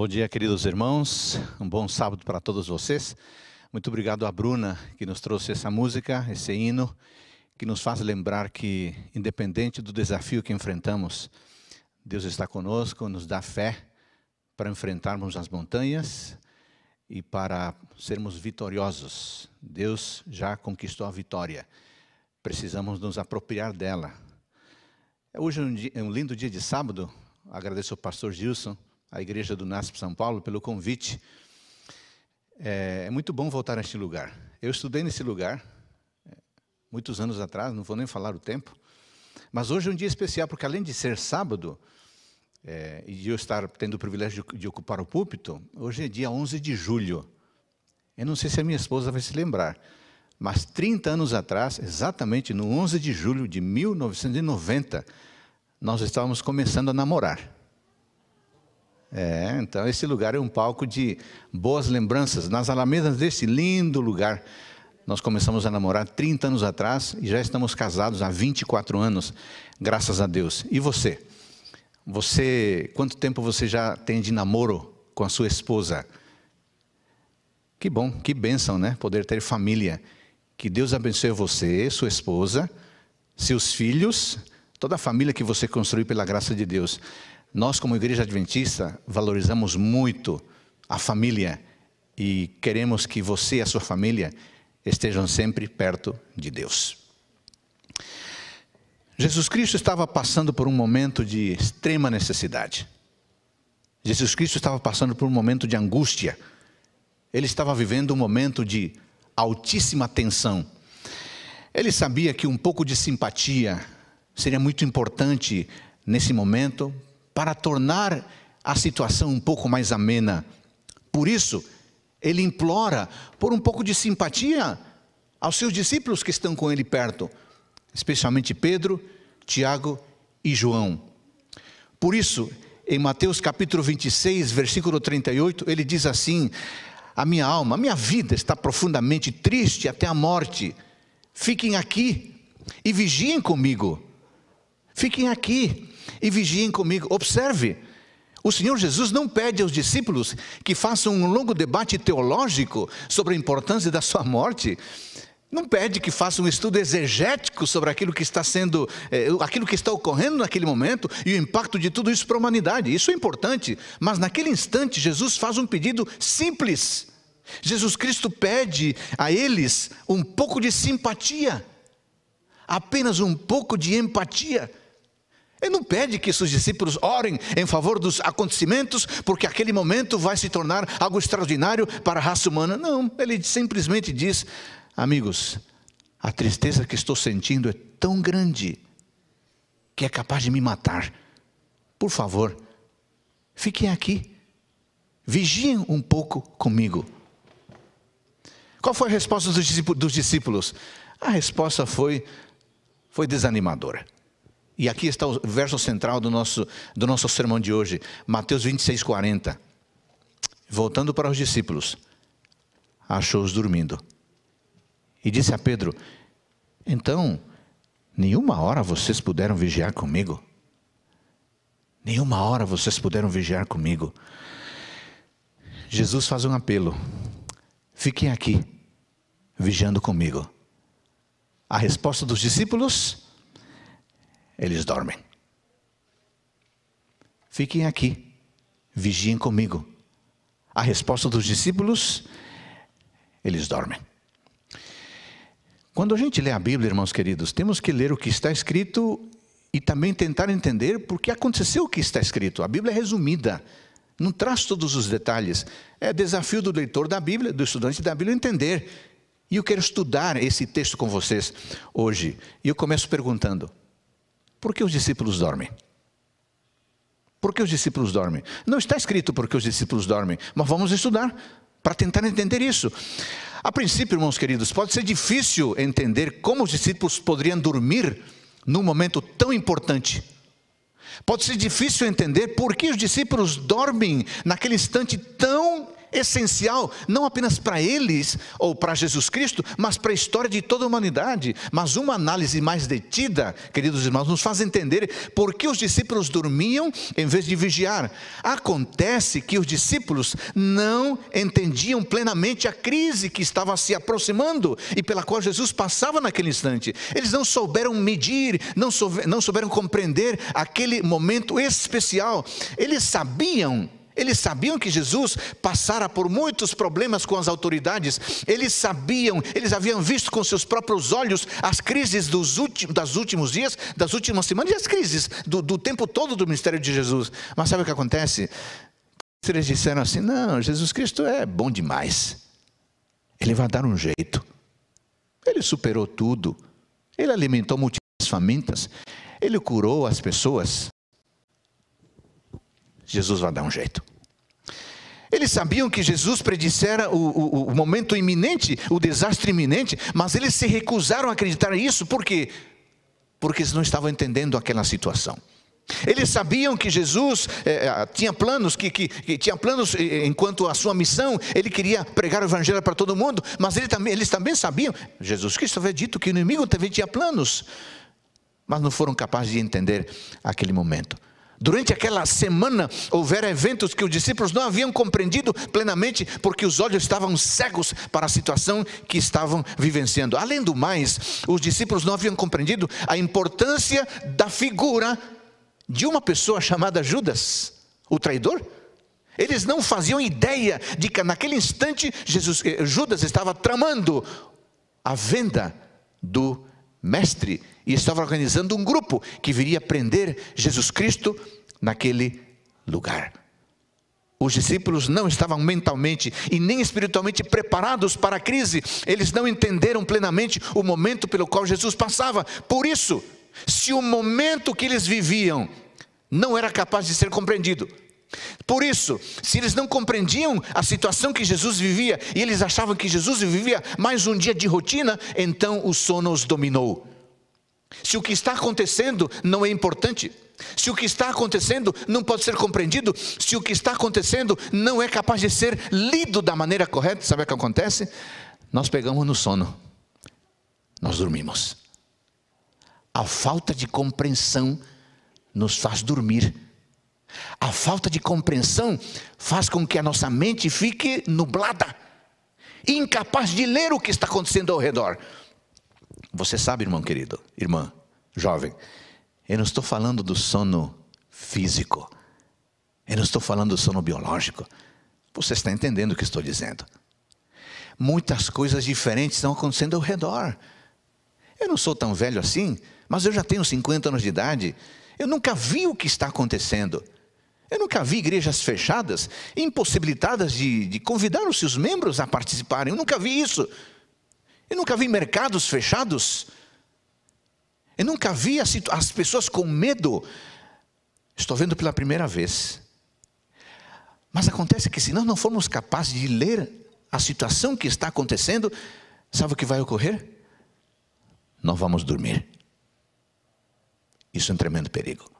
Bom dia, queridos irmãos. Um bom sábado para todos vocês. Muito obrigado a Bruna que nos trouxe essa música, esse hino, que nos faz lembrar que, independente do desafio que enfrentamos, Deus está conosco, nos dá fé para enfrentarmos as montanhas e para sermos vitoriosos. Deus já conquistou a vitória. Precisamos nos apropriar dela. Hoje é um, dia, é um lindo dia de sábado. Agradeço ao pastor Gilson, à igreja do NASP São Paulo, pelo convite. É, é muito bom voltar a este lugar. Eu estudei nesse lugar é, muitos anos atrás, não vou nem falar o tempo. Mas hoje é um dia especial, porque além de ser sábado, é, e eu estar tendo o privilégio de, ocupar o púlpito, hoje é dia 11 de julho. Eu não sei se a minha esposa vai se lembrar, mas 30 anos atrás, exatamente no 11 de julho de 1990, nós estávamos começando a namorar. É, então esse lugar é um palco de boas lembranças. Nas alamedas desse lindo lugar, nós começamos a namorar 30 anos atrás e já estamos casados há 24 anos, graças a Deus. E você? Você, quanto tempo você já tem de namoro com a sua esposa? Que bom, que bênção, né? Poder ter família. Que Deus abençoe você, sua esposa, seus filhos, toda a família que você construiu pela graça de Deus. Nós, como Igreja Adventista, valorizamos muito a família e queremos que você e a sua família estejam sempre perto de Deus. Jesus Cristo estava passando por um momento de extrema necessidade. Jesus Cristo estava passando por um momento de angústia. Ele estava vivendo um momento de altíssima tensão. Ele sabia que um pouco de simpatia seria muito importante nesse momento para tornar a situação um pouco mais amena. Por isso, ele implora por um pouco de simpatia aos seus discípulos que estão com ele perto, especialmente Pedro, Tiago e João. Por isso, em Mateus capítulo 26, versículo 38, ele diz assim: A minha alma, a minha vida está profundamente triste até a morte. Fiquem aqui e vigiem comigo. Fiquem aqui e vigiem comigo. Observe, o Senhor Jesus não pede aos discípulos que façam um longo debate teológico sobre a importância da sua morte. Não pede que façam um estudo exegético sobre aquilo que está sendo, é, aquilo que está ocorrendo naquele momento e o impacto de tudo isso para a humanidade. Isso é importante, mas naquele instante Jesus faz um pedido simples. Jesus Cristo pede a eles um pouco de simpatia, apenas um pouco de empatia. Ele não pede que seus discípulos orem em favor dos acontecimentos, porque aquele momento vai se tornar algo extraordinário para a raça humana. Não, ele simplesmente diz: amigos, a tristeza que estou sentindo é tão grande que é capaz de me matar. Por favor, fiquem aqui, vigiem um pouco comigo. Qual foi a resposta dos discípulos? A resposta foi, foi desanimadora. E aqui está o verso central do nosso, do nosso sermão de hoje, Mateus 26, 40. Voltando para os discípulos, achou-os dormindo. E disse a Pedro: Então, nenhuma hora vocês puderam vigiar comigo? Nenhuma hora vocês puderam vigiar comigo. Jesus faz um apelo: fiquem aqui, vigiando comigo. A resposta dos discípulos eles dormem. Fiquem aqui, vigiem comigo. A resposta dos discípulos, eles dormem. Quando a gente lê a Bíblia, irmãos queridos, temos que ler o que está escrito e também tentar entender por que aconteceu o que está escrito. A Bíblia é resumida, não traz todos os detalhes. É desafio do leitor da Bíblia, do estudante da Bíblia, entender. E eu quero estudar esse texto com vocês hoje. E eu começo perguntando: por que os discípulos dormem? Por que os discípulos dormem? Não está escrito por que os discípulos dormem, mas vamos estudar para tentar entender isso. A princípio, irmãos queridos, pode ser difícil entender como os discípulos poderiam dormir num momento tão importante. Pode ser difícil entender por que os discípulos dormem naquele instante tão essencial, não apenas para eles ou para Jesus Cristo, mas para a história de toda a humanidade. Mas uma análise mais detida, queridos irmãos, nos faz entender por que os discípulos dormiam em vez de vigiar. Acontece que os discípulos não entendiam plenamente a crise que estava se aproximando e pela qual Jesus passava naquele instante. Eles não souberam medir, não souberam, não souberam compreender aquele momento especial. Eles sabiam eles sabiam que Jesus passara por muitos problemas com as autoridades. Eles sabiam, eles haviam visto com seus próprios olhos as crises dos últimos, das últimos dias, das últimas semanas e as crises do, do tempo todo do ministério de Jesus. Mas sabe o que acontece? Eles disseram assim: não, Jesus Cristo é bom demais. Ele vai dar um jeito. Ele superou tudo. Ele alimentou multidões famintas. Ele curou as pessoas. Jesus vai dar um jeito. Eles sabiam que Jesus predissera o, o, o, momento iminente, o desastre iminente, mas eles se recusaram a acreditar nisso, por quê? Porque eles não estavam entendendo aquela situação. Eles sabiam que Jesus eh, tinha planos, que, que, que, tinha planos eh, enquanto a sua missão, ele queria pregar o evangelho para todo mundo, mas ele também, eles também sabiam, Jesus Cristo havia dito que o inimigo também tinha planos, mas não foram capazes de entender aquele momento. Durante aquela semana houveram eventos que os discípulos não haviam compreendido plenamente, porque os olhos estavam cegos para a situação que estavam vivenciando. Além do mais, os discípulos não haviam compreendido a importância da figura de uma pessoa chamada Judas, o traidor. Eles não faziam ideia de que naquele instante Jesus, eh, Judas estava tramando a venda do mestre e estava organizando um grupo que viria prender Jesus Cristo naquele lugar. Os discípulos não estavam mentalmente e nem espiritualmente preparados para a crise, eles não entenderam plenamente o momento pelo qual Jesus passava. Por isso, se o momento que eles viviam não era capaz de ser compreendido, por isso, se eles não compreendiam a situação que Jesus vivia e eles achavam que Jesus vivia mais um dia de rotina, então o sono os dominou. Se o que está acontecendo não é importante, se o que está acontecendo não pode ser compreendido, se o que está acontecendo não é capaz de ser lido da maneira correta, sabe o que acontece? Nós pegamos no sono, nós dormimos. A falta de compreensão nos faz dormir. A falta de compreensão faz com que a nossa mente fique nublada, incapaz de ler o que está acontecendo ao redor. Você sabe, irmão querido, irmã, jovem, eu não estou falando do sono físico, eu não estou falando do sono biológico. Você está entendendo o que estou dizendo? Muitas coisas diferentes estão acontecendo ao redor. Eu não sou tão velho assim, mas eu já tenho 50 anos de idade. Eu nunca vi o que está acontecendo. Eu nunca vi igrejas fechadas, impossibilitadas de, de convidar os seus membros a participarem. Eu nunca vi isso. Eu nunca vi mercados fechados. Eu nunca vi as, as pessoas com medo. Estou vendo pela primeira vez. Mas acontece que se nós não formos capazes de ler a situação que está acontecendo, sabe o que vai ocorrer? Nós vamos dormir. Isso é um tremendo perigo.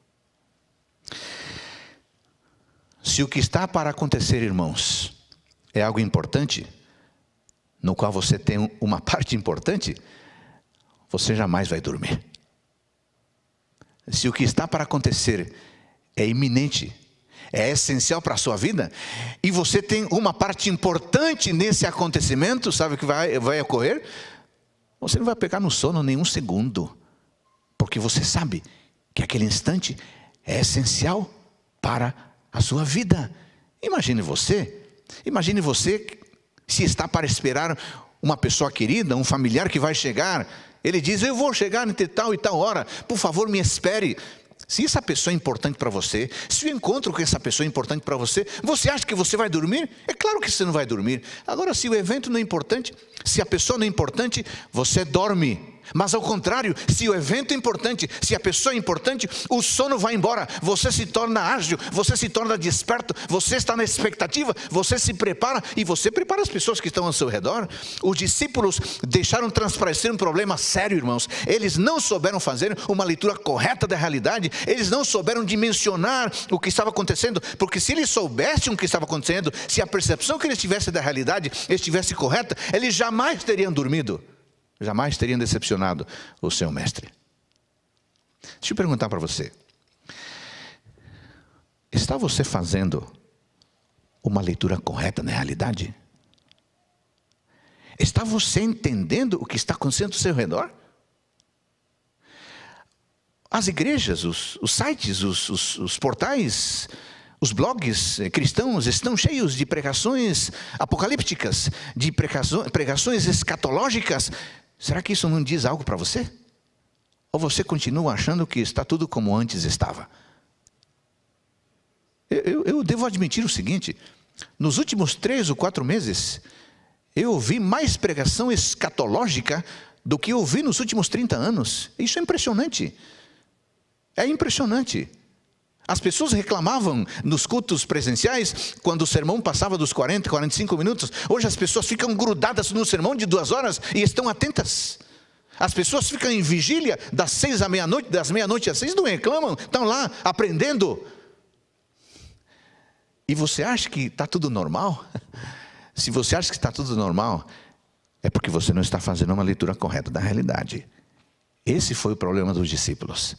Se o que está para acontecer, irmãos, é algo importante, no qual você tem uma parte importante, você jamais vai dormir. Se o que está para acontecer é iminente, é essencial para a sua vida, e você tem uma parte importante nesse acontecimento, sabe o que vai, vai ocorrer? Você não vai pegar no sono nenhum segundo, porque você sabe que aquele instante é essencial para a sua vida. Imagine você, imagine você se está para esperar uma pessoa querida, um familiar que vai chegar, ele diz: Eu vou chegar entre tal e tal hora, por favor, me espere. Se essa pessoa é importante para você, se o encontro com essa pessoa é importante para você, você acha que você vai dormir? É claro que você não vai dormir. Agora, se o evento não é importante, se a pessoa não é importante, você dorme. Mas ao contrário, se o evento é importante, se a pessoa é importante, o sono vai embora, você se torna ágil, você se torna desperto, você está na expectativa, você se prepara e você prepara as pessoas que estão ao seu redor. Os discípulos deixaram transparecer um problema sério, irmãos. Eles não souberam fazer uma leitura correta da realidade, eles não souberam dimensionar o que estava acontecendo, porque se eles soubessem o que estava acontecendo, se a percepção que eles tivessem da realidade estivesse correta, eles jamais teriam dormido jamais teriam decepcionado o seu mestre. Deixa eu perguntar para você: está você fazendo uma leitura correta na realidade? Está você entendendo o que está acontecendo ao seu redor? As igrejas, os, os sites, os, os, os portais, os blogs cristãos estão cheios de pregações apocalípticas, de pregações escatológicas, Será que isso não diz algo para você? Ou você continua achando que está tudo como antes estava? Eu, eu, eu devo admitir o seguinte: nos últimos três ou quatro meses, eu ouvi mais pregação escatológica do que eu ouvi nos últimos 30 anos. Isso é impressionante. É impressionante. As pessoas reclamavam nos cultos presenciais, quando o sermão passava dos 40, 45 minutos. Hoje as pessoas ficam grudadas no sermão de duas horas e estão atentas. As pessoas ficam em vigília das seis à meia-noite, das meia-noite às seis, não reclamam, estão lá aprendendo. E você acha que está tudo normal? Se você acha que está tudo normal, é porque você não está fazendo uma leitura correta da realidade. Esse foi o problema dos discípulos.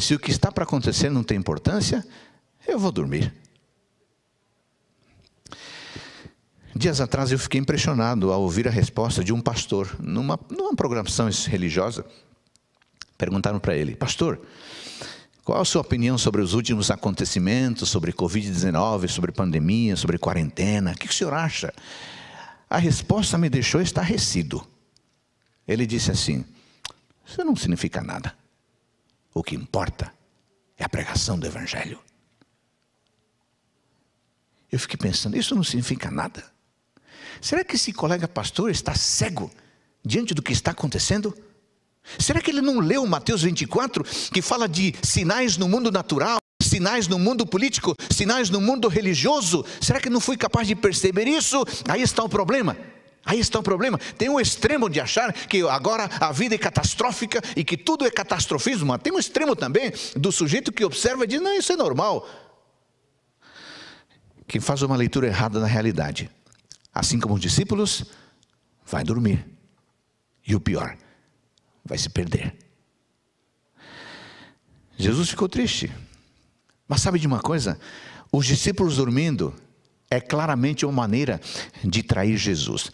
Se o que está para acontecer não tem importância, eu vou dormir. Dias atrás eu fiquei impressionado ao ouvir a resposta de um pastor numa, numa programação religiosa. Perguntaram para ele, pastor, qual a sua opinião sobre os últimos acontecimentos, sobre Covid-19, sobre pandemia, sobre quarentena? O que o senhor acha? A resposta me deixou estarrecido. Ele disse assim: Isso não significa nada. O que importa é a pregação do Evangelho. Eu fiquei pensando, isso não significa nada. Será que esse colega pastor está cego diante do que está acontecendo? Será que ele não leu Mateus 24, que fala de sinais no mundo natural, sinais no mundo político, sinais no mundo religioso? Será que não foi capaz de perceber isso? Aí está o problema. Aí está o problema. Tem um extremo de achar que agora a vida é catastrófica e que tudo é catastrofismo, mas tem um extremo também do sujeito que observa e diz: não, isso é normal. Quem faz uma leitura errada da realidade, assim como os discípulos, vai dormir. E o pior, vai se perder. Jesus ficou triste. Mas sabe de uma coisa? Os discípulos dormindo é claramente uma maneira de trair Jesus.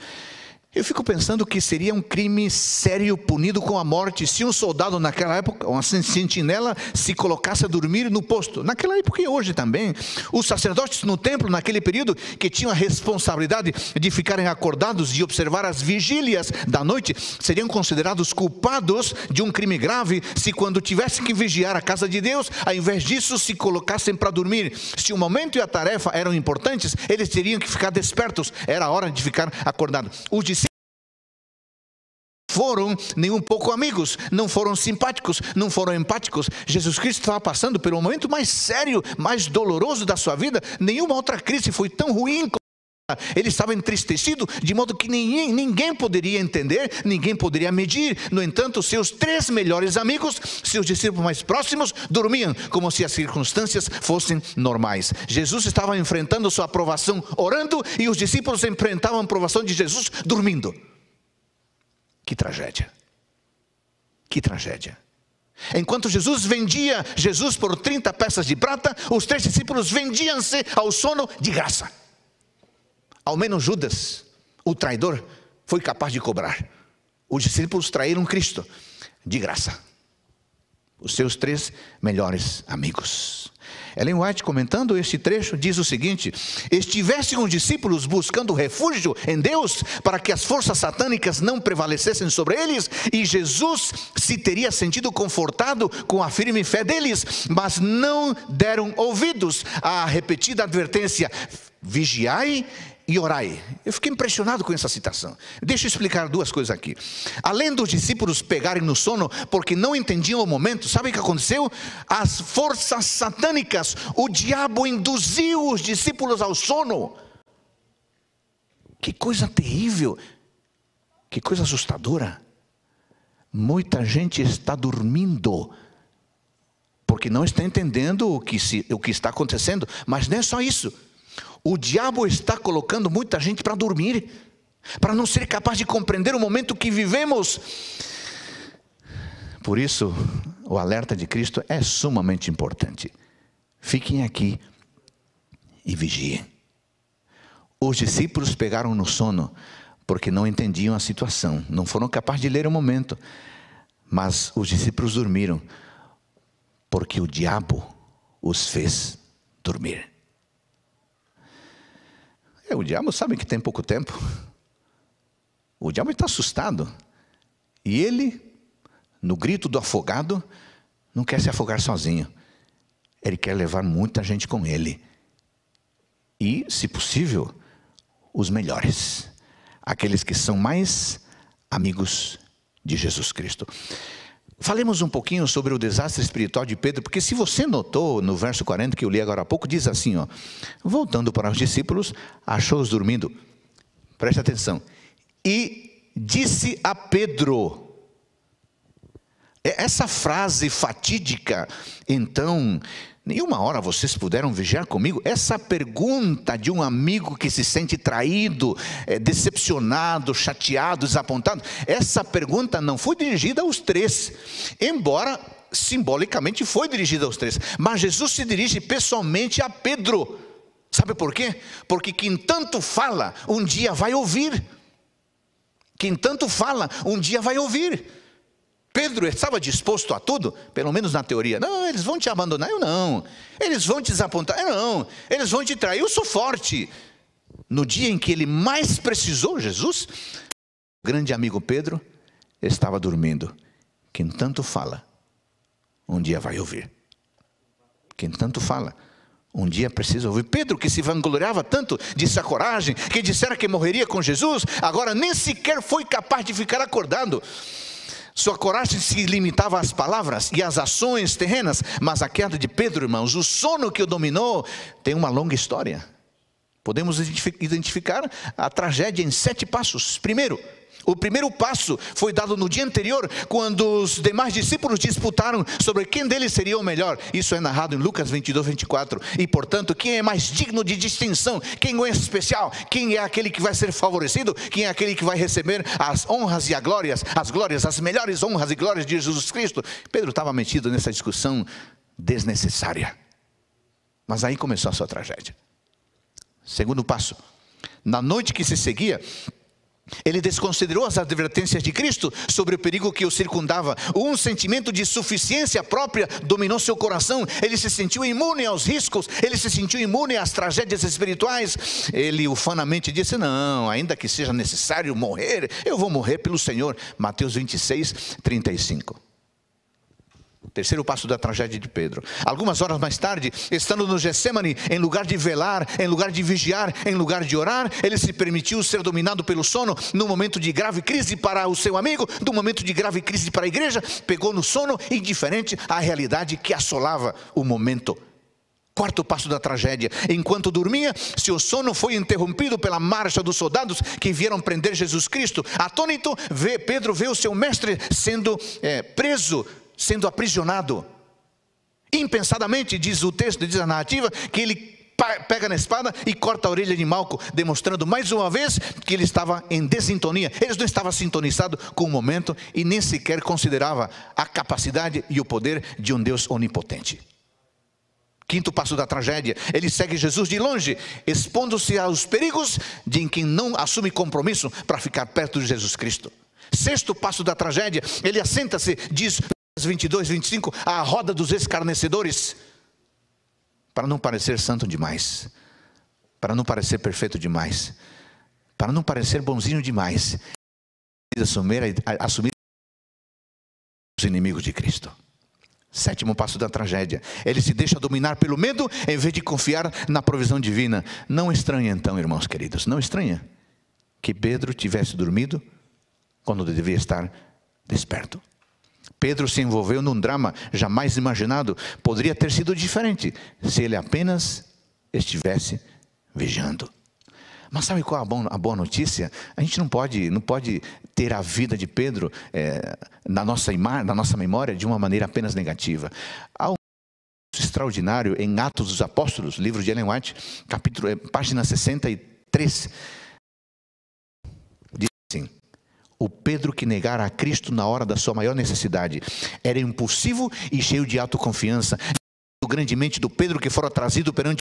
Eu fico pensando que seria um crime sério punido com a morte se um soldado naquela época, uma sentinela, se colocasse a dormir no posto. Naquela época e hoje também. Os sacerdotes no templo, naquele período, que tinham a responsabilidade de ficarem acordados e observar as vigílias da noite, seriam considerados culpados de um crime grave se, quando tivessem que vigiar a casa de Deus, ao invés disso, se colocassem para dormir. Se o momento e a tarefa eram importantes, eles teriam que ficar despertos. Era hora de ficar acordados. Os foram nem um pouco amigos, não foram simpáticos, não foram empáticos. Jesus Cristo estava passando pelo momento mais sério, mais doloroso da sua vida. Nenhuma outra crise foi tão ruim como ele estava entristecido, de modo que ninguém, ninguém poderia entender, ninguém poderia medir. No entanto, seus três melhores amigos, seus discípulos mais próximos, dormiam como se as circunstâncias fossem normais. Jesus estava enfrentando sua aprovação orando e os discípulos enfrentavam a aprovação de Jesus dormindo. Que tragédia. Que tragédia. Enquanto Jesus vendia Jesus por 30 peças de prata, os três discípulos vendiam-se ao sono de graça. Ao menos Judas, o traidor, foi capaz de cobrar. Os discípulos traíram Cristo de graça. Os seus três melhores amigos. Ellen White, comentando este trecho, diz o seguinte: Estivessem os discípulos buscando refúgio em Deus para que as forças satânicas não prevalecessem sobre eles, e Jesus se teria sentido confortado com a firme fé deles, mas não deram ouvidos à repetida advertência: vigiai e orai. Eu fiquei impressionado com essa citação. Deixa eu explicar duas coisas aqui. Além dos discípulos pegarem no sono porque não entendiam o momento, sabe o que aconteceu? As forças satânicas, o diabo induziu os discípulos ao sono. Que coisa terrível, que coisa assustadora. Muita gente está dormindo porque não está entendendo o que, se, o que está acontecendo, mas não é só isso. O diabo está colocando muita gente para dormir, para não ser capaz de compreender o momento que vivemos. Por isso, o alerta de Cristo é sumamente importante. Fiquem aqui e vigiem. Os discípulos pegaram no sono porque não entendiam a situação, não foram capazes de ler o momento. Mas os discípulos dormiram porque o diabo os fez dormir. É, o diabo sabe que tem pouco tempo. O diabo está assustado. E ele, no grito do afogado, não quer se afogar sozinho. Ele quer levar muita gente com ele. E, se possível, os melhores. Aqueles que são mais amigos de Jesus Cristo. Falemos um pouquinho sobre o desastre espiritual de Pedro, porque se você notou no verso 40 que eu li agora há pouco, diz assim: ó, voltando para os discípulos, achou-os dormindo. Preste atenção. E disse a Pedro. Essa frase fatídica, então, Nenhuma hora vocês puderam vigiar comigo? Essa pergunta de um amigo que se sente traído, é, decepcionado, chateado, desapontado, essa pergunta não foi dirigida aos três, embora simbolicamente foi dirigida aos três, mas Jesus se dirige pessoalmente a Pedro. Sabe por quê? Porque quem tanto fala, um dia vai ouvir. Quem tanto fala, um dia vai ouvir. Pedro estava disposto a tudo, pelo menos na teoria. Não, eles vão te abandonar, eu não. Eles vão te desapontar, eu não. Eles vão te trair, eu sou forte. No dia em que ele mais precisou, Jesus, o grande amigo Pedro estava dormindo. Quem tanto fala, um dia vai ouvir. Quem tanto fala, um dia precisa ouvir. Pedro, que se vangloriava tanto de sua coragem, que dissera que morreria com Jesus, agora nem sequer foi capaz de ficar acordado. Sua coragem se limitava às palavras e às ações terrenas, mas a queda de Pedro, irmãos, o sono que o dominou, tem uma longa história. Podemos identificar a tragédia em sete passos. Primeiro, o primeiro passo foi dado no dia anterior, quando os demais discípulos disputaram sobre quem deles seria o melhor. Isso é narrado em Lucas 22, 24. E portanto, quem é mais digno de distinção, quem é especial, quem é aquele que vai ser favorecido, quem é aquele que vai receber as honras e as glórias, as glórias, as melhores honras e glórias de Jesus Cristo. Pedro estava metido nessa discussão desnecessária. Mas aí começou a sua tragédia. Segundo passo. Na noite que se seguia, ele desconsiderou as advertências de Cristo sobre o perigo que o circundava. Um sentimento de suficiência própria dominou seu coração. Ele se sentiu imune aos riscos, ele se sentiu imune às tragédias espirituais. Ele ufanamente disse: Não, ainda que seja necessário morrer, eu vou morrer pelo Senhor. Mateus 26, 35. Terceiro passo da tragédia de Pedro. Algumas horas mais tarde, estando no Getsemane, em lugar de velar, em lugar de vigiar, em lugar de orar, ele se permitiu ser dominado pelo sono, no momento de grave crise para o seu amigo, no momento de grave crise para a igreja, pegou no sono, indiferente à realidade que assolava o momento. Quarto passo da tragédia. Enquanto dormia, seu sono foi interrompido pela marcha dos soldados que vieram prender Jesus Cristo. Atônito, vê, Pedro vê o seu mestre sendo é, preso sendo aprisionado. Impensadamente, diz o texto, diz a narrativa, que ele pega na espada e corta a orelha de Malco, demonstrando mais uma vez que ele estava em desintonia. Ele não estava sintonizado com o momento e nem sequer considerava a capacidade e o poder de um Deus onipotente. Quinto passo da tragédia, ele segue Jesus de longe, expondo-se aos perigos de quem não assume compromisso para ficar perto de Jesus Cristo. Sexto passo da tragédia, ele assenta-se, diz 22, 25, a roda dos escarnecedores, para não parecer santo demais, para não parecer perfeito demais, para não parecer bonzinho demais, assumir, assumir os inimigos de Cristo. Sétimo passo da tragédia. Ele se deixa dominar pelo medo em vez de confiar na provisão divina. Não estranha então, irmãos queridos, não estranha que Pedro tivesse dormido quando deveria estar desperto. Pedro se envolveu num drama jamais imaginado. Poderia ter sido diferente se ele apenas estivesse vigiando. Mas sabe qual é a boa notícia? A gente não pode, não pode ter a vida de Pedro é, na, nossa na nossa memória de uma maneira apenas negativa. Há um extraordinário em Atos dos Apóstolos, livro de Ellen White, capítulo, é, página 63. Diz assim: O Pedro que negara a Cristo na hora da sua maior necessidade era impulsivo e cheio de autoconfiança. Grandemente do Pedro que fora trazido perante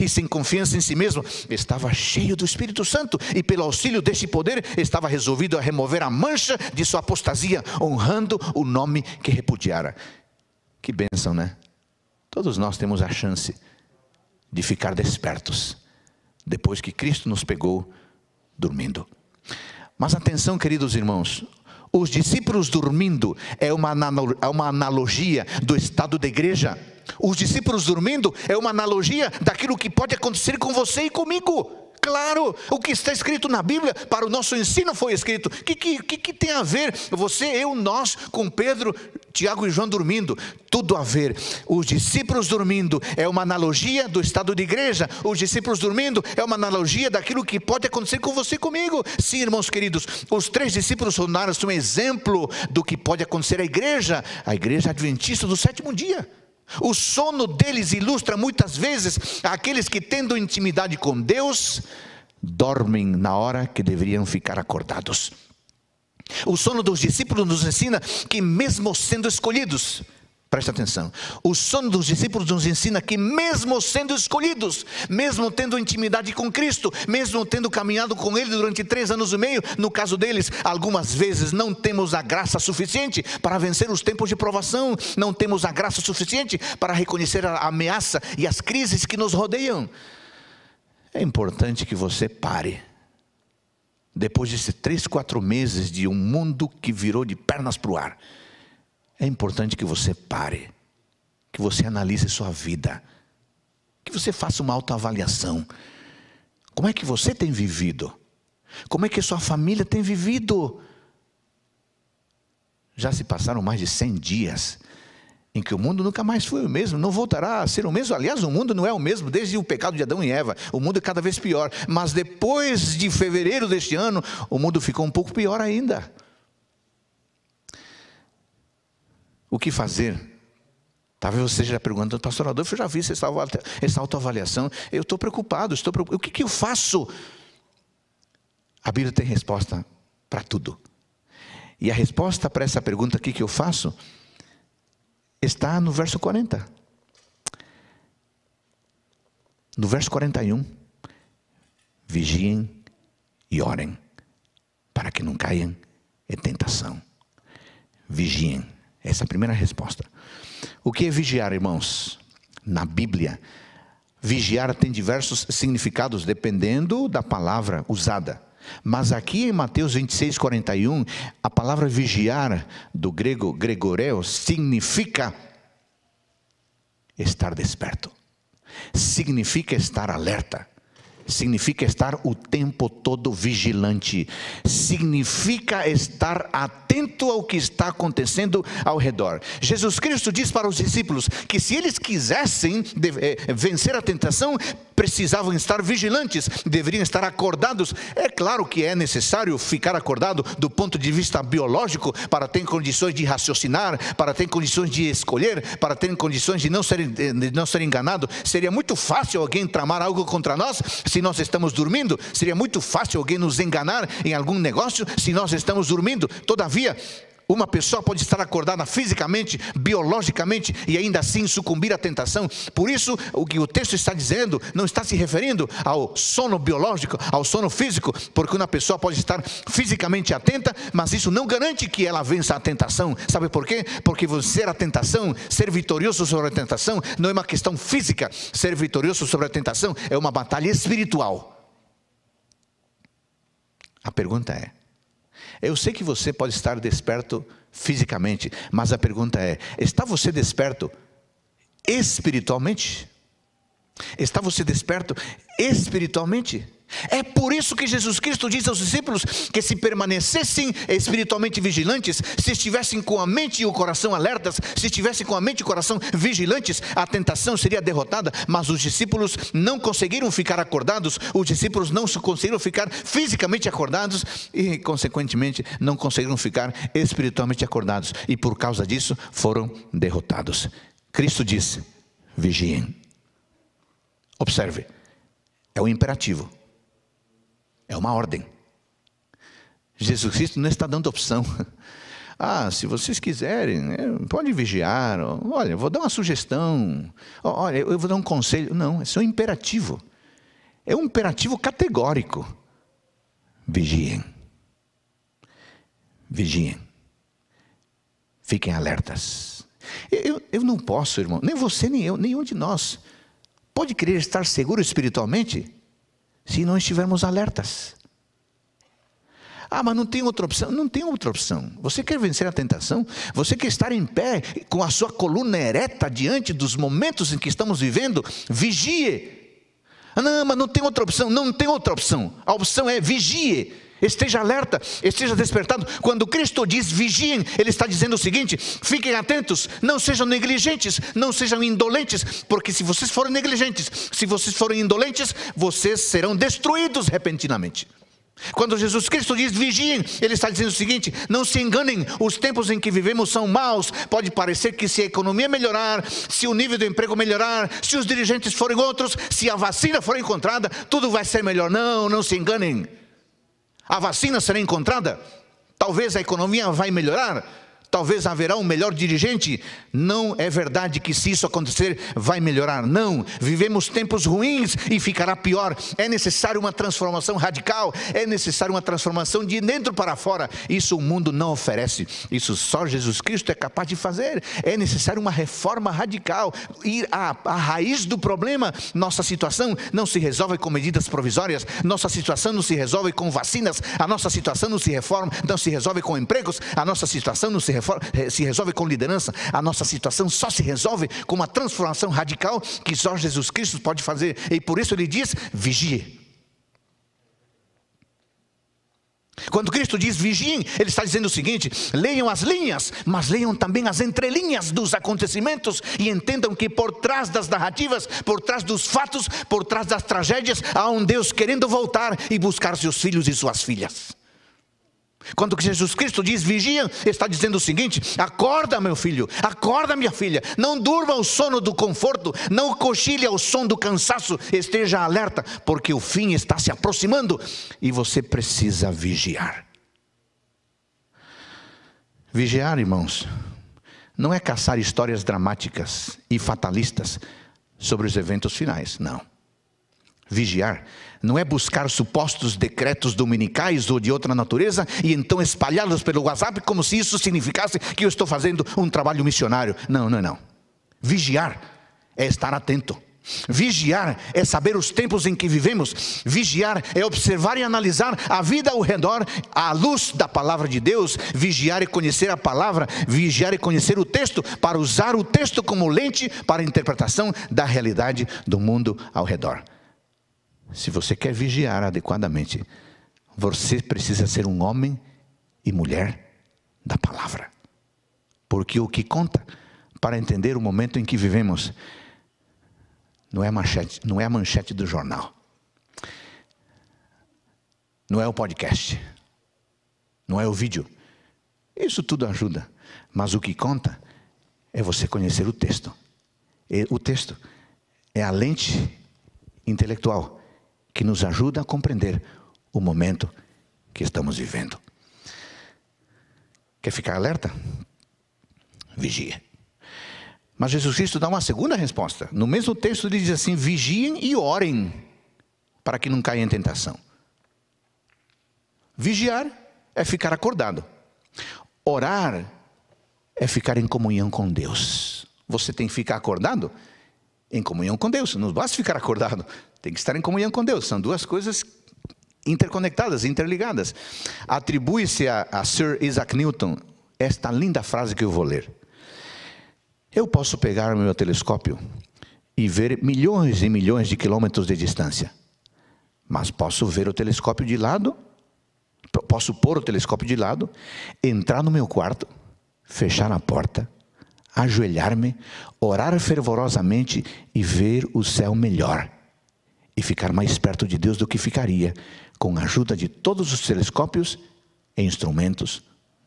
e sem confiança em si mesmo, estava cheio do Espírito Santo e, pelo auxílio deste poder, estava resolvido a remover a mancha de sua apostasia, honrando o nome que repudiara. Que bênção, né? Todos nós temos a chance de ficar despertos depois que Cristo nos pegou dormindo. Mas atenção, queridos irmãos, os discípulos dormindo é uma, é uma analogia do estado da igreja. Os discípulos dormindo é uma analogia daquilo que pode acontecer com você e comigo. Claro, o que está escrito na Bíblia para o nosso ensino foi escrito. O que, que, que, tem a ver você, eu, nós, com Pedro, Tiago e João dormindo? Tudo a ver. Os discípulos dormindo é uma analogia do estado de igreja. Os discípulos dormindo é uma analogia daquilo que pode acontecer com você e comigo. Sim, irmãos queridos, os três discípulos tornaram-se um exemplo do que pode acontecer à igreja, a igreja adventista do sétimo dia. O sono deles ilustra muitas vezes aqueles que, tendo intimidade com Deus, dormem na hora que deveriam ficar acordados. O sono dos discípulos nos ensina que, mesmo sendo escolhidos, Presta atenção. O sono dos discípulos nos ensina que, mesmo sendo escolhidos, mesmo tendo intimidade com Cristo, mesmo tendo caminhado com Ele durante três anos e meio, no caso deles, algumas vezes não temos a graça suficiente para vencer os tempos de provação, não temos a graça suficiente para reconhecer a ameaça e as crises que nos rodeiam. É importante que você pare. Depois de três, quatro meses de um mundo que virou de pernas para o ar é importante que você pare, que você analise sua vida, que você faça uma autoavaliação. Como é que você tem vivido? Como é que sua família tem vivido? Já se passaram mais de 100 dias em que o mundo nunca mais foi o mesmo, não voltará a ser o mesmo. Aliás, o mundo não é o mesmo desde o pecado de Adão e Eva. O mundo é cada vez pior. Mas depois de fevereiro deste ano, o mundo ficou um pouco pior ainda. O que fazer? Talvez você esteja perguntando, pastor Adolfo, eu já vi essa autoavaliação, eu estou preocupado, estou preocupado, o que, que eu faço? A Bíblia tem resposta para tudo. E a resposta para essa pergunta, o que, que eu faço, está no verso 40. No verso 41, vigiem e orem, para que não caiam em tentação. Vigiem. Essa é a primeira resposta. O que é vigiar, irmãos? Na Bíblia, vigiar tem diversos significados dependendo da palavra usada. Mas aqui em Mateus 26, 41, a palavra vigiar, do grego gregoreu, significa estar desperto, significa estar alerta, significa estar o tempo todo vigilante, significa estar atento ao que está acontecendo ao redor. Jesus Cristo diz para os discípulos que se eles quisessem eh, vencer a tentação, precisavam estar vigilantes, deveriam estar acordados. É claro que é necessário ficar acordado do ponto de vista biológico para ter condições de raciocinar, para ter condições de escolher, para ter condições de não ser, de não ser enganado. Seria muito fácil alguém tramar algo contra nós se nós estamos dormindo. Seria muito fácil alguém nos enganar em algum negócio se nós estamos dormindo. Todavia, uma pessoa pode estar acordada fisicamente, biologicamente e ainda assim sucumbir à tentação. Por isso, o que o texto está dizendo não está se referindo ao sono biológico, ao sono físico, porque uma pessoa pode estar fisicamente atenta, mas isso não garante que ela vença a tentação. Sabe por quê? Porque vencer a tentação, ser vitorioso sobre a tentação, não é uma questão física. Ser vitorioso sobre a tentação é uma batalha espiritual. A pergunta é: eu sei que você pode estar desperto fisicamente, mas a pergunta é: está você desperto espiritualmente? Está você desperto espiritualmente? É por isso que Jesus Cristo diz aos discípulos que se permanecessem espiritualmente vigilantes, se estivessem com a mente e o coração alertas, se estivessem com a mente e o coração vigilantes, a tentação seria derrotada, mas os discípulos não conseguiram ficar acordados, os discípulos não conseguiram ficar fisicamente acordados e, consequentemente, não conseguiram ficar espiritualmente acordados e, por causa disso, foram derrotados. Cristo disse: vigiem. Observe, é o imperativo. É uma ordem. Jesus Cristo não está dando opção. Ah, se vocês quiserem, é, pode vigiar. Olha, vou dar uma sugestão. Olha, eu vou dar um conselho. Não, isso é um imperativo. É um imperativo categórico. Vigiem. Vigiem. Fiquem alertas. Eu, eu não posso, irmão, nem você, nem eu, nenhum de nós, pode querer estar seguro espiritualmente se não estivermos alertas. Ah, mas não tem outra opção. Não tem outra opção. Você quer vencer a tentação? Você quer estar em pé com a sua coluna ereta diante dos momentos em que estamos vivendo? Vigie. Ah, não, mas não tem outra opção. Não tem outra opção. A opção é vigie. Esteja alerta, esteja despertado. Quando Cristo diz vigiem, Ele está dizendo o seguinte: fiquem atentos, não sejam negligentes, não sejam indolentes, porque se vocês forem negligentes, se vocês forem indolentes, vocês serão destruídos repentinamente. Quando Jesus Cristo diz vigiem, Ele está dizendo o seguinte: não se enganem, os tempos em que vivemos são maus. Pode parecer que se a economia melhorar, se o nível do emprego melhorar, se os dirigentes forem outros, se a vacina for encontrada, tudo vai ser melhor. Não, não se enganem. A vacina será encontrada? Talvez a economia vai melhorar? Talvez haverá um melhor dirigente. Não é verdade que se isso acontecer vai melhorar. Não, vivemos tempos ruins e ficará pior. É necessário uma transformação radical, é necessário uma transformação de dentro para fora. Isso o mundo não oferece. Isso só Jesus Cristo é capaz de fazer. É necessário uma reforma radical, ir à, à raiz do problema. Nossa situação não se resolve com medidas provisórias, nossa situação não se resolve com vacinas, a nossa situação não se reforma, não se resolve com empregos, a nossa situação não se se resolve com liderança, a nossa situação só se resolve com uma transformação radical que só Jesus Cristo pode fazer. E por isso ele diz: vigie. Quando Cristo diz vigiem, Ele está dizendo o seguinte: leiam as linhas, mas leiam também as entrelinhas dos acontecimentos e entendam que por trás das narrativas, por trás dos fatos, por trás das tragédias, há um Deus querendo voltar e buscar seus filhos e suas filhas. Quando Jesus Cristo diz vigia, está dizendo o seguinte: acorda, meu filho, acorda, minha filha, não durma o sono do conforto, não cochile ao som do cansaço, esteja alerta, porque o fim está se aproximando e você precisa vigiar. Vigiar, irmãos, não é caçar histórias dramáticas e fatalistas sobre os eventos finais, não. Vigiar não é buscar supostos decretos dominicais ou de outra natureza e então espalhá-los pelo WhatsApp como se isso significasse que eu estou fazendo um trabalho missionário. Não, não, não. Vigiar é estar atento. Vigiar é saber os tempos em que vivemos. Vigiar é observar e analisar a vida ao redor à luz da palavra de Deus. Vigiar é conhecer a palavra. Vigiar é conhecer o texto para usar o texto como lente para a interpretação da realidade do mundo ao redor. Se você quer vigiar adequadamente, você precisa ser um homem e mulher da palavra. Porque o que conta para entender o momento em que vivemos não é a manchete, não é a manchete do jornal. Não é o podcast. Não é o vídeo. Isso tudo ajuda, mas o que conta é você conhecer o texto. E o texto é a lente intelectual que nos ajuda a compreender o momento que estamos vivendo. Quer ficar alerta? Vigia. Mas Jesus Cristo dá uma segunda resposta. No mesmo texto ele diz assim: vigiem e orem, para que não caia em tentação. Vigiar é ficar acordado. Orar é ficar em comunhão com Deus. Você tem que ficar acordado em comunhão com Deus. Não basta ficar acordado, tem que estar em comunhão com Deus. São duas coisas interconectadas, interligadas. Atribui-se a, a Sir Isaac Newton esta linda frase que eu vou ler. Eu posso pegar o meu telescópio e ver milhões e milhões de quilômetros de distância, mas posso ver o telescópio de lado, posso pôr o telescópio de lado, entrar no meu quarto, fechar a porta, ajoelhar-me, orar fervorosamente e ver o céu melhor e ficar mais perto de Deus do que ficaria com a ajuda de todos os telescópios e instrumentos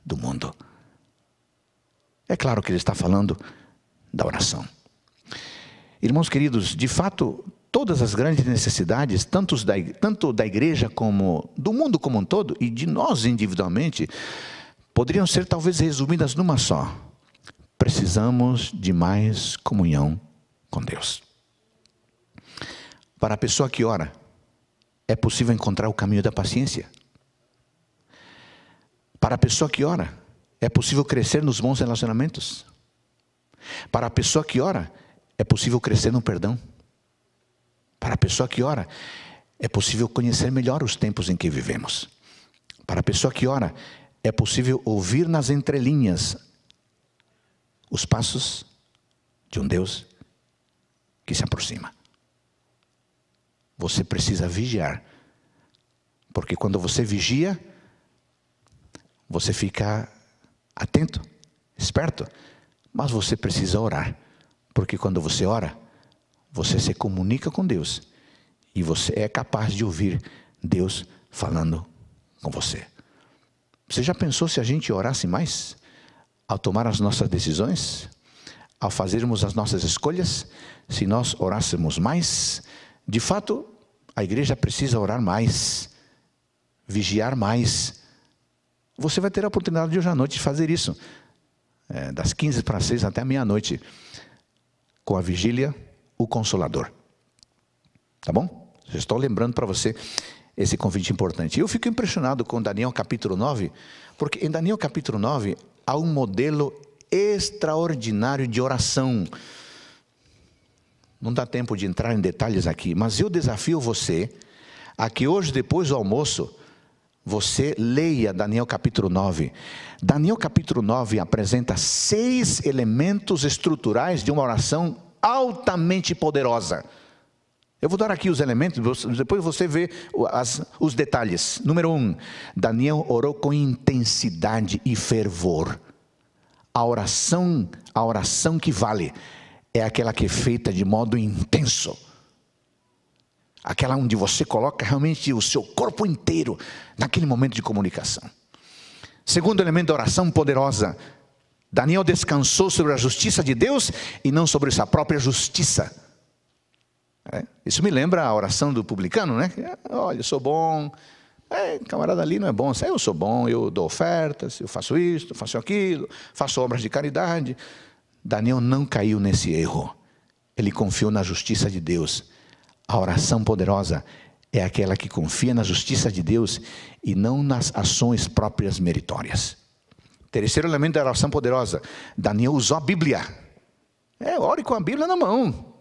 do mundo. É claro que ele está falando da oração. Irmãos queridos, de fato, todas as grandes necessidades, tanto da, tanto da igreja como do mundo como um todo, e de nós individualmente, poderiam ser talvez resumidas numa só. Precisamos de mais comunhão com Deus. Para a pessoa que ora, é possível encontrar o caminho da paciência. Para a pessoa que ora, é possível crescer nos bons relacionamentos. Para a pessoa que ora, é possível crescer no perdão. Para a pessoa que ora, é possível conhecer melhor os tempos em que vivemos. Para a pessoa que ora, é possível ouvir nas entrelinhas os passos de um Deus que se aproxima. Você precisa vigiar, porque quando você vigia, você fica atento, esperto, mas você precisa orar, porque quando você ora, você se comunica com Deus e você é capaz de ouvir Deus falando com você. Você já pensou se a gente orasse mais ao tomar as nossas decisões, ao fazermos as nossas escolhas? Se nós orássemos mais, de fato, a igreja precisa orar mais, vigiar mais, você vai ter a oportunidade de hoje à noite fazer isso, é, das 15 para 6 até meia-noite, com a vigília, o Consolador. Tá bom? estou lembrando para você esse convite importante. Eu fico impressionado com Daniel capítulo 9, porque em Daniel capítulo 9 há um modelo extraordinário de oração. Não dá tempo de entrar em detalhes aqui, mas eu desafio você a que hoje, depois do almoço, você leia Daniel capítulo 9. Daniel capítulo 9 apresenta seis elementos estruturais de uma oração altamente poderosa. Eu vou dar aqui os elementos, depois você vê as, os detalhes. Número um, Daniel orou com intensidade e fervor. A oração, a oração que vale, é aquela que é feita de modo intenso aquela onde você coloca realmente o seu corpo inteiro naquele momento de comunicação. Segundo elemento da oração poderosa, Daniel descansou sobre a justiça de Deus e não sobre sua própria justiça. É, isso me lembra a oração do publicano, né? Olha, eu sou bom. É, camarada ali não é bom. Eu sou bom, eu dou ofertas, eu faço isso, faço aquilo, faço obras de caridade. Daniel não caiu nesse erro. Ele confiou na justiça de Deus a oração poderosa é aquela que confia na justiça de Deus e não nas ações próprias meritórias. Terceiro elemento da oração poderosa: Daniel usou a Bíblia. É, ore com a Bíblia na mão.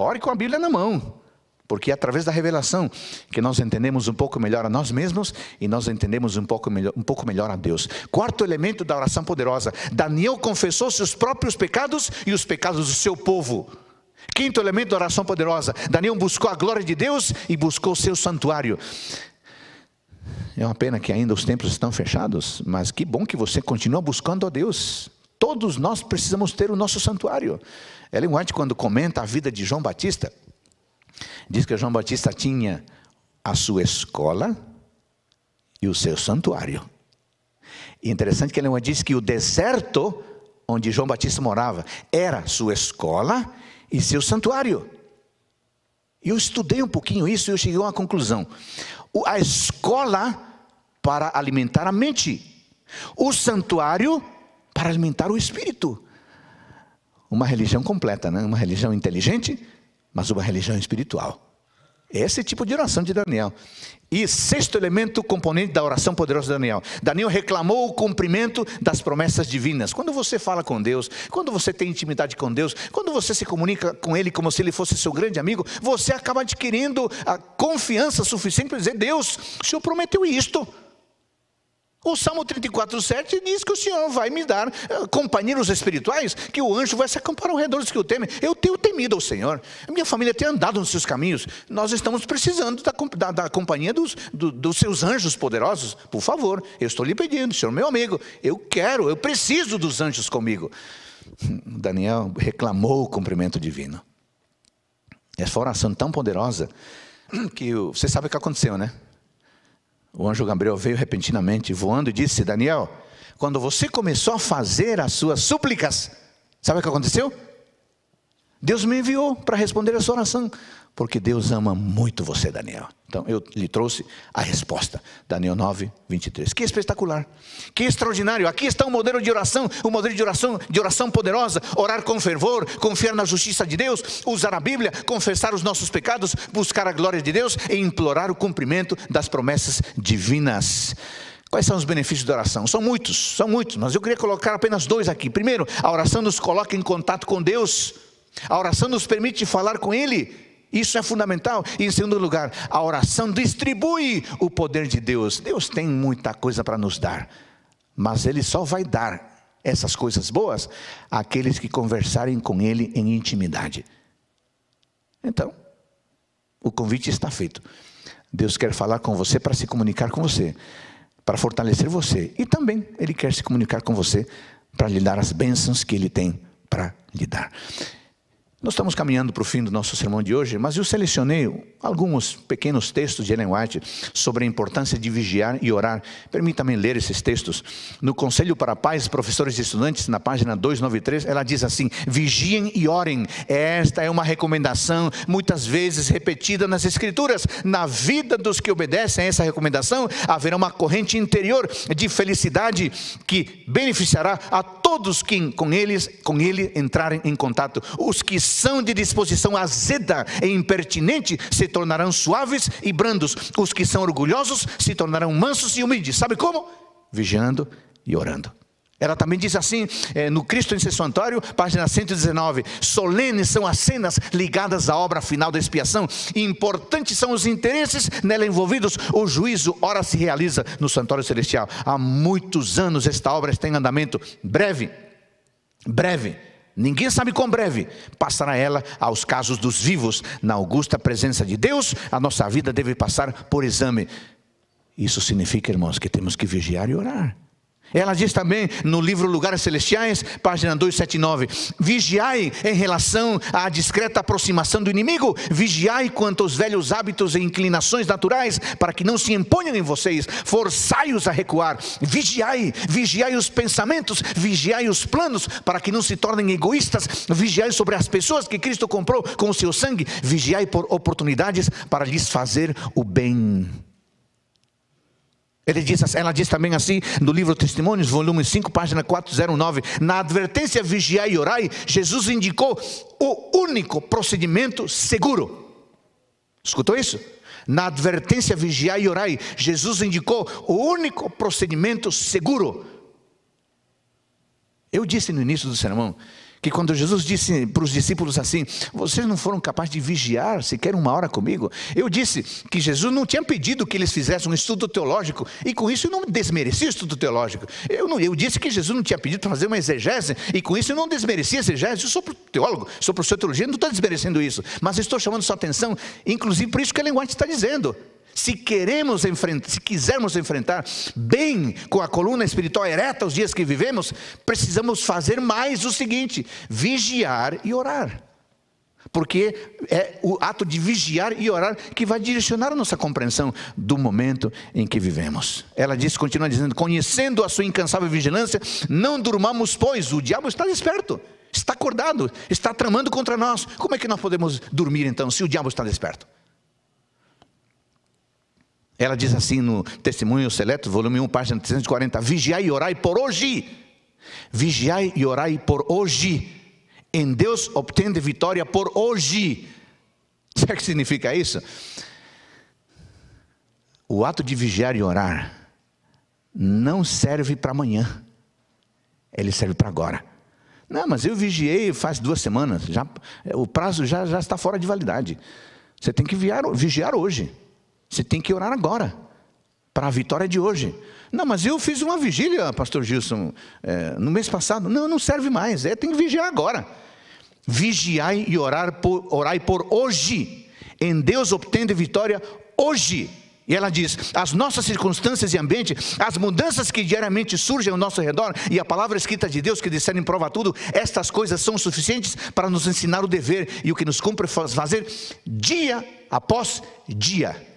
Ore com a Bíblia na mão. Porque é através da revelação que nós entendemos um pouco melhor a nós mesmos e nós entendemos um pouco melhor, um pouco melhor a Deus. Quarto elemento da oração poderosa: Daniel confessou seus próprios pecados e os pecados do seu povo. Quinto elemento da oração poderosa: Daniel buscou a glória de Deus e buscou o seu santuário. É uma pena que ainda os templos estão fechados, mas que bom que você continua buscando a Deus. Todos nós precisamos ter o nosso santuário. Ellen White, quando comenta a vida de João Batista, diz que João Batista tinha a sua escola e o seu santuário. E interessante que Ellen White diz que o deserto onde João Batista morava era sua escola e seu santuário. Eu estudei um pouquinho isso e eu cheguei a uma conclusão. A escola para alimentar a mente, o santuário para alimentar o espírito. Uma religião completa, né? uma religião inteligente, mas uma religião espiritual. Esse tipo de oração de Daniel. E sexto elemento, componente da oração poderosa de Daniel. Daniel reclamou o cumprimento das promessas divinas. Quando você fala com Deus, quando você tem intimidade com Deus, quando você se comunica com Ele como se Ele fosse seu grande amigo, você acaba adquirindo a confiança suficiente para dizer: Deus, o Senhor prometeu isto. O Salmo 34, 7 diz que o Senhor vai me dar uh, companheiros espirituais, que o anjo vai se acampar ao redor dos que o temem. Eu tenho temido ao Senhor. Minha família tem andado nos seus caminhos. Nós estamos precisando da, da, da companhia dos, do, dos seus anjos poderosos. Por favor, eu estou lhe pedindo, Senhor, meu amigo, eu quero, eu preciso dos anjos comigo. Daniel reclamou o cumprimento divino. Essa oração tão poderosa que você sabe o que aconteceu, né? O anjo Gabriel veio repentinamente voando e disse: Daniel, quando você começou a fazer as suas súplicas, sabe o que aconteceu? Deus me enviou para responder a sua oração, porque Deus ama muito você, Daniel. Então eu lhe trouxe a resposta. Daniel 9, 23. Que espetacular, que extraordinário. Aqui está um modelo de oração, um modelo de oração, de oração poderosa. Orar com fervor, confiar na justiça de Deus, usar a Bíblia, confessar os nossos pecados, buscar a glória de Deus e implorar o cumprimento das promessas divinas. Quais são os benefícios da oração? São muitos, são muitos, mas eu queria colocar apenas dois aqui. Primeiro, a oração nos coloca em contato com Deus. A oração nos permite falar com Ele. Isso é fundamental. E em segundo lugar, a oração distribui o poder de Deus. Deus tem muita coisa para nos dar, mas Ele só vai dar essas coisas boas àqueles que conversarem com Ele em intimidade. Então, o convite está feito. Deus quer falar com você para se comunicar com você, para fortalecer você. E também Ele quer se comunicar com você para lhe dar as bênçãos que Ele tem para lhe dar. Nós estamos caminhando para o fim do nosso sermão de hoje, mas eu selecionei alguns pequenos textos de Ellen White sobre a importância de vigiar e orar. Permita-me ler esses textos. No Conselho para Pais, Professores e Estudantes, na página 293, ela diz assim: vigiem e orem. Esta é uma recomendação muitas vezes repetida nas Escrituras. Na vida dos que obedecem a essa recomendação, haverá uma corrente interior de felicidade que beneficiará a todos que com eles, com ele entrarem em contato. Os que são de disposição azeda e impertinente se tornarão suaves e brandos. Os que são orgulhosos se tornarão mansos e humildes. Sabe como? Vigiando e orando. Ela também diz assim, é, no Cristo em seu santuário, página 119: solenes são as cenas ligadas à obra final da expiação, importantes são os interesses nela envolvidos. O juízo, ora, se realiza no santuário celestial. Há muitos anos esta obra está em andamento, breve, breve Ninguém sabe quão breve passará ela aos casos dos vivos. Na augusta presença de Deus, a nossa vida deve passar por exame. Isso significa, irmãos, que temos que vigiar e orar. Ela diz também no livro Lugares Celestiais, página 279: Vigiai em relação à discreta aproximação do inimigo, vigiai quanto aos velhos hábitos e inclinações naturais, para que não se imponham em vocês, forçai-os a recuar. Vigiai, vigiai os pensamentos, vigiai os planos, para que não se tornem egoístas, vigiai sobre as pessoas que Cristo comprou com o seu sangue, vigiai por oportunidades para lhes fazer o bem. Ele diz, ela diz também assim no livro Testemunhos, volume 5, página 409: Na advertência vigiai e orai, Jesus indicou o único procedimento seguro. Escutou isso? Na advertência vigiai e orai, Jesus indicou o único procedimento seguro. Eu disse no início do sermão que quando Jesus disse para os discípulos assim: Vocês não foram capazes de vigiar sequer uma hora comigo? Eu disse que Jesus não tinha pedido que eles fizessem um estudo teológico, e com isso eu não desmereci o estudo teológico. Eu, não, eu disse que Jesus não tinha pedido para fazer uma exegese, e com isso eu não desmereci a exegese. Eu sou teólogo, sou professor de teologia, não estou desmerecendo isso, mas estou chamando sua atenção, inclusive por isso que a linguagem está dizendo. Se queremos enfrentar, se quisermos enfrentar bem com a coluna espiritual ereta os dias que vivemos, precisamos fazer mais o seguinte: vigiar e orar. Porque é o ato de vigiar e orar que vai direcionar a nossa compreensão do momento em que vivemos. Ela diz, continua dizendo: conhecendo a sua incansável vigilância, não durmamos, pois o diabo está desperto, está acordado, está tramando contra nós. Como é que nós podemos dormir então, se o diabo está desperto? Ela diz assim no Testemunho Seleto, volume 1, página 340: Vigiai e orai por hoje. Vigiai e orai por hoje. Em Deus obtende vitória por hoje. Sabe o que significa isso? O ato de vigiar e orar não serve para amanhã, ele serve para agora. Não, mas eu vigiei faz duas semanas, já, o prazo já, já está fora de validade. Você tem que vigiar, vigiar hoje, você tem que orar agora, para a vitória de hoje. Não, mas eu fiz uma vigília, pastor Gilson, é, no mês passado. Não, não serve mais, é, tem que vigiar agora. Vigiai e orar por, orai por hoje. Em Deus obtende vitória hoje. E ela diz: as nossas circunstâncias e ambiente, as mudanças que diariamente surgem ao nosso redor, e a palavra escrita de Deus que discerne prova tudo, estas coisas são suficientes para nos ensinar o dever e o que nos cumpre fazer dia após dia.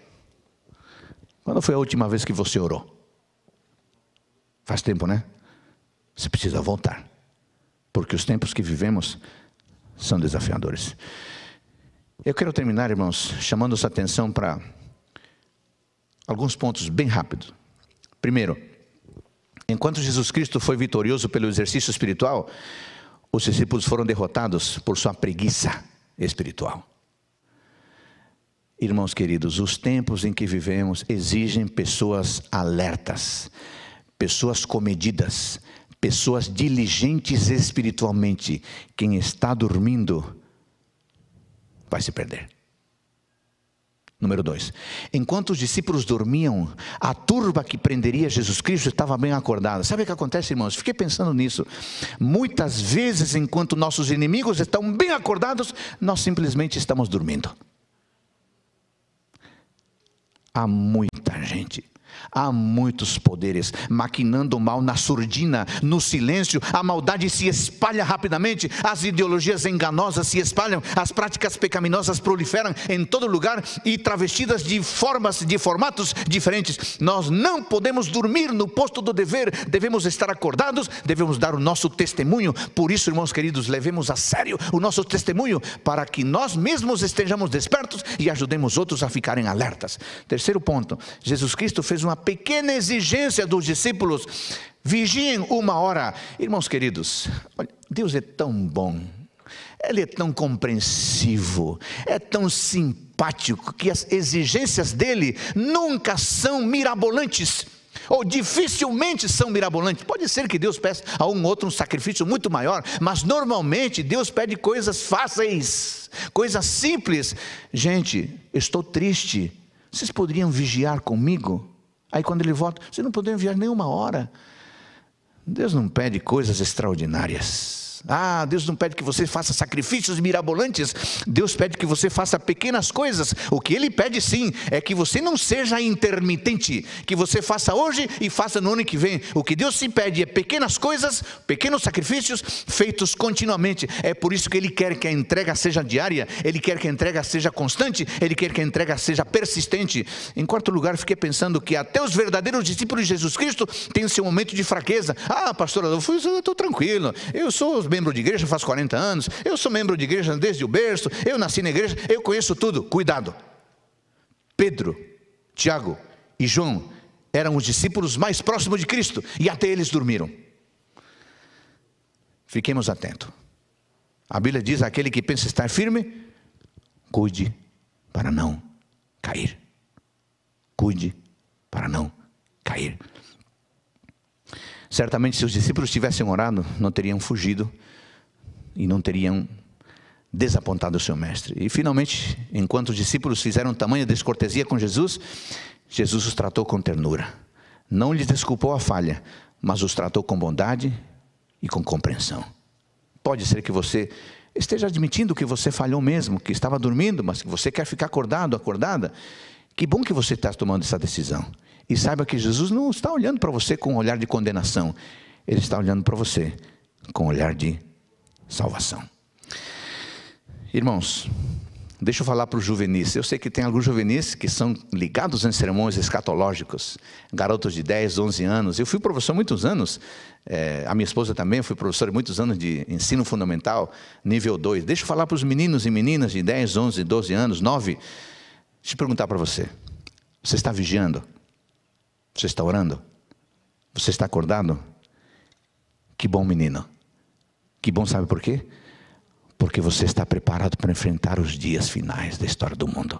Quando foi a última vez que você orou? Faz tempo, né? Você precisa voltar, porque os tempos que vivemos são desafiadores. Eu quero terminar, irmãos, chamando sua atenção para alguns pontos bem rápidos. Primeiro, enquanto Jesus Cristo foi vitorioso pelo exercício espiritual, os discípulos foram derrotados por sua preguiça espiritual. Irmãos queridos, os tempos em que vivemos exigem pessoas alertas, pessoas comedidas, pessoas diligentes espiritualmente. Quem está dormindo vai se perder. Número dois, enquanto os discípulos dormiam, a turba que prenderia Jesus Cristo estava bem acordada. Sabe o que acontece, irmãos? Fiquei pensando nisso. Muitas vezes, enquanto nossos inimigos estão bem acordados, nós simplesmente estamos dormindo. Há muita gente Há muitos poderes maquinando o mal na surdina, no silêncio. A maldade se espalha rapidamente, as ideologias enganosas se espalham, as práticas pecaminosas proliferam em todo lugar e travestidas de formas, de formatos diferentes. Nós não podemos dormir no posto do dever, devemos estar acordados, devemos dar o nosso testemunho. Por isso, irmãos queridos, levemos a sério o nosso testemunho para que nós mesmos estejamos despertos e ajudemos outros a ficarem alertas. Terceiro ponto: Jesus Cristo fez uma pequena exigência dos discípulos: vigiem uma hora. Irmãos queridos, Deus é tão bom, Ele é tão compreensivo, é tão simpático, que as exigências dele nunca são mirabolantes ou dificilmente são mirabolantes. Pode ser que Deus peça a um outro um sacrifício muito maior, mas normalmente Deus pede coisas fáceis, coisas simples. Gente, estou triste. Vocês poderiam vigiar comigo? Aí quando ele volta, você não pode enviar nenhuma hora. Deus não pede coisas extraordinárias. Ah, Deus não pede que você faça sacrifícios mirabolantes, Deus pede que você faça pequenas coisas. O que Ele pede sim é que você não seja intermitente, que você faça hoje e faça no ano que vem. O que Deus se pede é pequenas coisas, pequenos sacrifícios feitos continuamente. É por isso que Ele quer que a entrega seja diária, Ele quer que a entrega seja constante, Ele quer que a entrega seja persistente. Em quarto lugar, fiquei pensando que até os verdadeiros discípulos de Jesus Cristo têm seu momento de fraqueza. Ah, pastor, eu estou tranquilo, eu sou membro de igreja faz 40 anos, eu sou membro de igreja desde o berço, eu nasci na igreja, eu conheço tudo. Cuidado. Pedro, Tiago e João eram os discípulos mais próximos de Cristo e até eles dormiram. Fiquemos atentos. A Bíblia diz: aquele que pensa estar firme, cuide para não cair. Cuide para não cair. Certamente, se os discípulos tivessem orado, não teriam fugido e não teriam desapontado o seu mestre. E finalmente, enquanto os discípulos fizeram tamanha descortesia com Jesus, Jesus os tratou com ternura. Não lhes desculpou a falha, mas os tratou com bondade e com compreensão. Pode ser que você esteja admitindo que você falhou mesmo, que estava dormindo, mas que você quer ficar acordado, acordada. Que bom que você está tomando essa decisão. E saiba que Jesus não está olhando para você com um olhar de condenação, Ele está olhando para você com um olhar de salvação. Irmãos, deixa eu falar para os juvenis. Eu sei que tem alguns juvenis que são ligados em sermões escatológicos, garotos de 10, 11 anos. Eu fui professor muitos anos, é, a minha esposa também, fui professor de muitos anos de ensino fundamental, nível 2. Deixa eu falar para os meninos e meninas de 10, 11, 12 anos, 9. Deixa eu perguntar para você: você está vigiando? Você está orando? Você está acordado? Que bom menino. Que bom, sabe por quê? porque você está preparado para enfrentar os dias finais da história do mundo.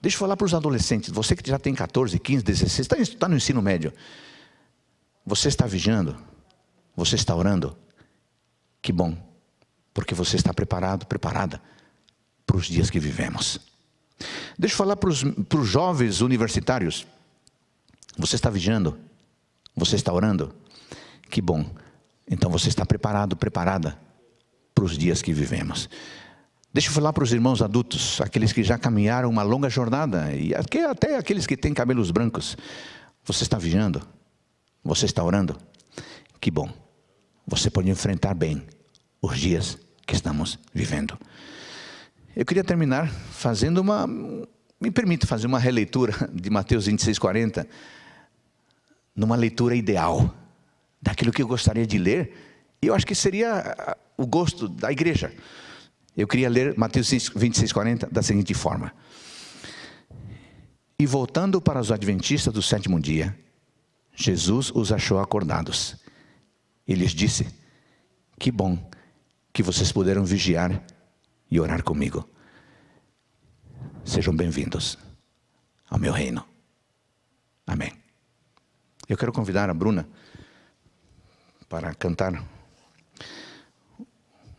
Deixa eu falar para os adolescentes, você que já tem 14, 15, 16, está, está no ensino médio. Você está vigiando? Você está orando? Que bom, porque você está preparado, preparada para os dias que vivemos. Deixa eu falar para os, para os jovens universitários. Você está vigiando? Você está orando? Que bom. Então você está preparado, preparada para os dias que vivemos. Deixa eu falar para os irmãos adultos, aqueles que já caminharam uma longa jornada, e até aqueles que têm cabelos brancos. Você está vigiando? Você está orando? Que bom. Você pode enfrentar bem os dias que estamos vivendo. Eu queria terminar fazendo uma. Me permite fazer uma releitura de Mateus 26, 40, numa leitura ideal, daquilo que eu gostaria de ler, e eu acho que seria o gosto da igreja. Eu queria ler Mateus 26, 40 da seguinte forma: E voltando para os adventistas do sétimo dia, Jesus os achou acordados. E lhes disse: Que bom que vocês puderam vigiar e orar comigo. Sejam bem-vindos ao meu reino. Amém. Eu quero convidar a Bruna para cantar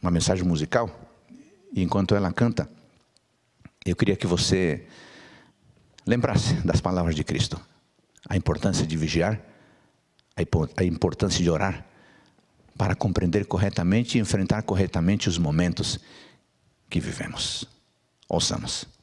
uma mensagem musical. E enquanto ela canta, eu queria que você lembrasse das palavras de Cristo a importância de vigiar, a importância de orar, para compreender corretamente e enfrentar corretamente os momentos que vivemos. Ouçamos.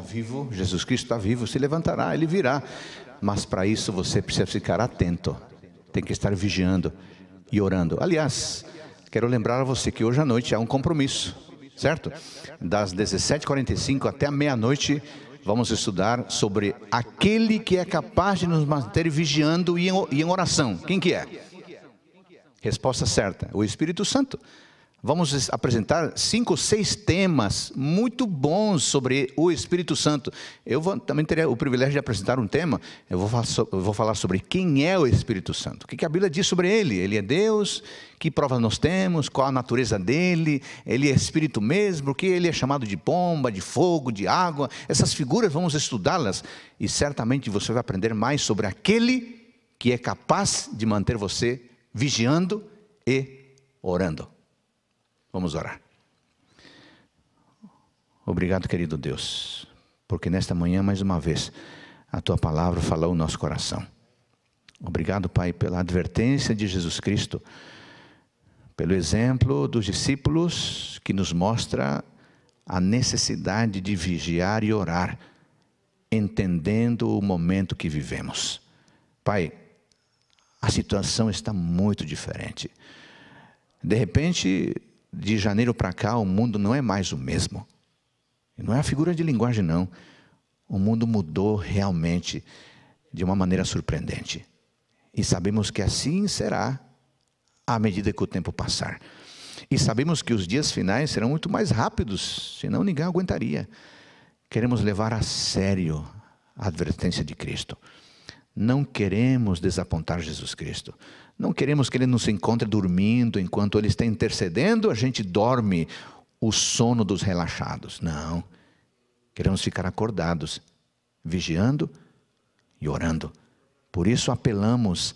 Vivo, Jesus Cristo está vivo, se levantará, ele virá. Mas para isso você precisa ficar atento, tem que estar vigiando e orando. Aliás, quero lembrar a você que hoje à noite há um compromisso, certo? Das 17h45 até a meia-noite, vamos estudar sobre aquele que é capaz de nos manter vigiando e em oração. Quem que é? Resposta certa: o Espírito Santo. Vamos apresentar cinco, seis temas muito bons sobre o Espírito Santo. Eu vou, também terei o privilégio de apresentar um tema. Eu vou, falar, eu vou falar sobre quem é o Espírito Santo. O que a Bíblia diz sobre ele? Ele é Deus. Que provas nós temos? Qual a natureza dele? Ele é Espírito mesmo? Porque ele é chamado de pomba, de fogo, de água? Essas figuras vamos estudá-las e certamente você vai aprender mais sobre aquele que é capaz de manter você vigiando e orando. Vamos orar. Obrigado, querido Deus, porque nesta manhã, mais uma vez, a tua palavra falou o nosso coração. Obrigado, Pai, pela advertência de Jesus Cristo, pelo exemplo dos discípulos que nos mostra a necessidade de vigiar e orar, entendendo o momento que vivemos. Pai, a situação está muito diferente. De repente, de janeiro para cá, o mundo não é mais o mesmo. Não é a figura de linguagem, não. O mundo mudou realmente de uma maneira surpreendente. E sabemos que assim será à medida que o tempo passar. E sabemos que os dias finais serão muito mais rápidos, senão ninguém aguentaria. Queremos levar a sério a advertência de Cristo. Não queremos desapontar Jesus Cristo. Não queremos que ele nos encontre dormindo enquanto ele está intercedendo, a gente dorme o sono dos relaxados. Não. Queremos ficar acordados, vigiando e orando. Por isso apelamos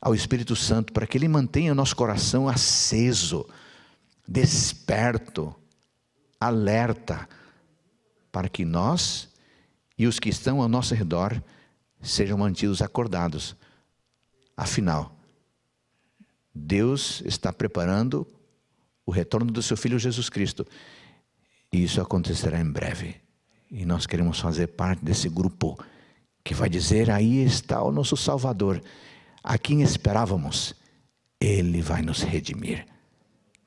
ao Espírito Santo para que ele mantenha o nosso coração aceso, desperto, alerta, para que nós e os que estão ao nosso redor sejam mantidos acordados. Afinal, Deus está preparando o retorno do seu Filho Jesus Cristo. E isso acontecerá em breve. E nós queremos fazer parte desse grupo que vai dizer: aí está o nosso Salvador, a quem esperávamos, ele vai nos redimir.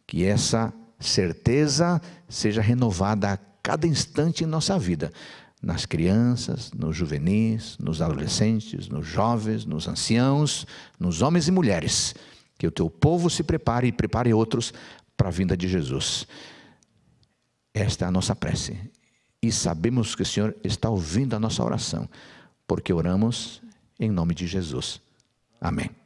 Que essa certeza seja renovada a cada instante em nossa vida, nas crianças, nos juvenis, nos adolescentes, nos jovens, nos anciãos, nos homens e mulheres que o teu povo se prepare e prepare outros para a vinda de Jesus. Esta é a nossa prece. E sabemos que o Senhor está ouvindo a nossa oração, porque oramos em nome de Jesus. Amém.